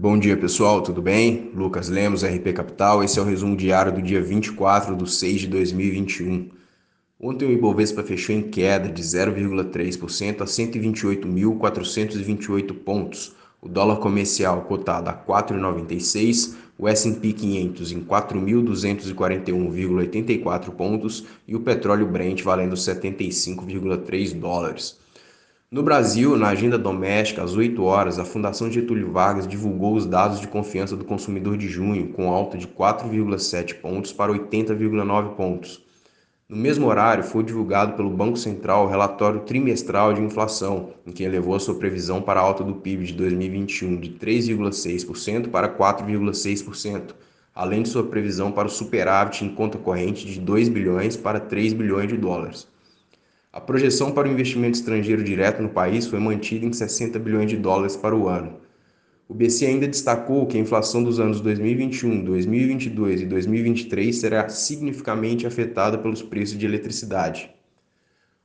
Bom dia pessoal, tudo bem? Lucas Lemos, RP Capital. Esse é o resumo diário do dia 24 de 6 de 2021. Ontem o Ibovespa fechou em queda de 0,3% a 128.428 pontos. O dólar comercial cotado a 4,96, o S&P 500 em 4.241,84 pontos e o petróleo Brent valendo 75,3 dólares. No Brasil, na agenda doméstica, às 8 horas, a Fundação Getúlio Vargas divulgou os dados de confiança do consumidor de junho, com alta de 4,7 pontos para 80,9 pontos. No mesmo horário, foi divulgado pelo Banco Central o relatório trimestral de inflação, em que elevou a sua previsão para a alta do PIB de 2021 de 3,6% para 4,6%, além de sua previsão para o superávit em conta corrente de 2 bilhões para 3 bilhões de dólares. A projeção para o investimento estrangeiro direto no país foi mantida em 60 bilhões de dólares para o ano. O BC ainda destacou que a inflação dos anos 2021, 2022 e 2023 será significativamente afetada pelos preços de eletricidade.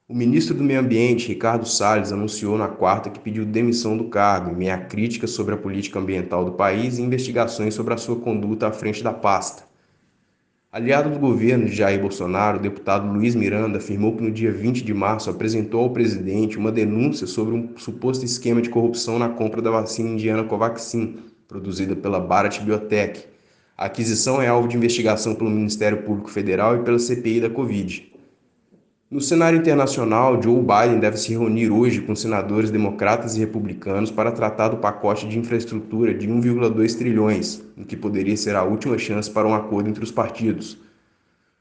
O ministro do Meio Ambiente, Ricardo Salles, anunciou na quarta que pediu demissão do cargo em meio a críticas sobre a política ambiental do país e investigações sobre a sua conduta à frente da pasta. Aliado do governo de Jair Bolsonaro, o deputado Luiz Miranda afirmou que no dia 20 de março apresentou ao presidente uma denúncia sobre um suposto esquema de corrupção na compra da vacina indiana Covaxin, produzida pela Bharat Biotech. A aquisição é alvo de investigação pelo Ministério Público Federal e pela CPI da Covid. No cenário internacional, Joe Biden deve se reunir hoje com senadores democratas e republicanos para tratar do pacote de infraestrutura de 1,2 trilhões, o que poderia ser a última chance para um acordo entre os partidos.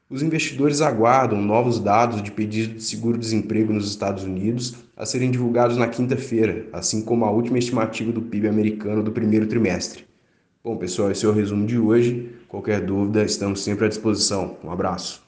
Os investidores aguardam novos dados de pedido de seguro-desemprego nos Estados Unidos a serem divulgados na quinta-feira, assim como a última estimativa do PIB americano do primeiro trimestre. Bom, pessoal, esse é o resumo de hoje. Qualquer dúvida, estamos sempre à disposição. Um abraço.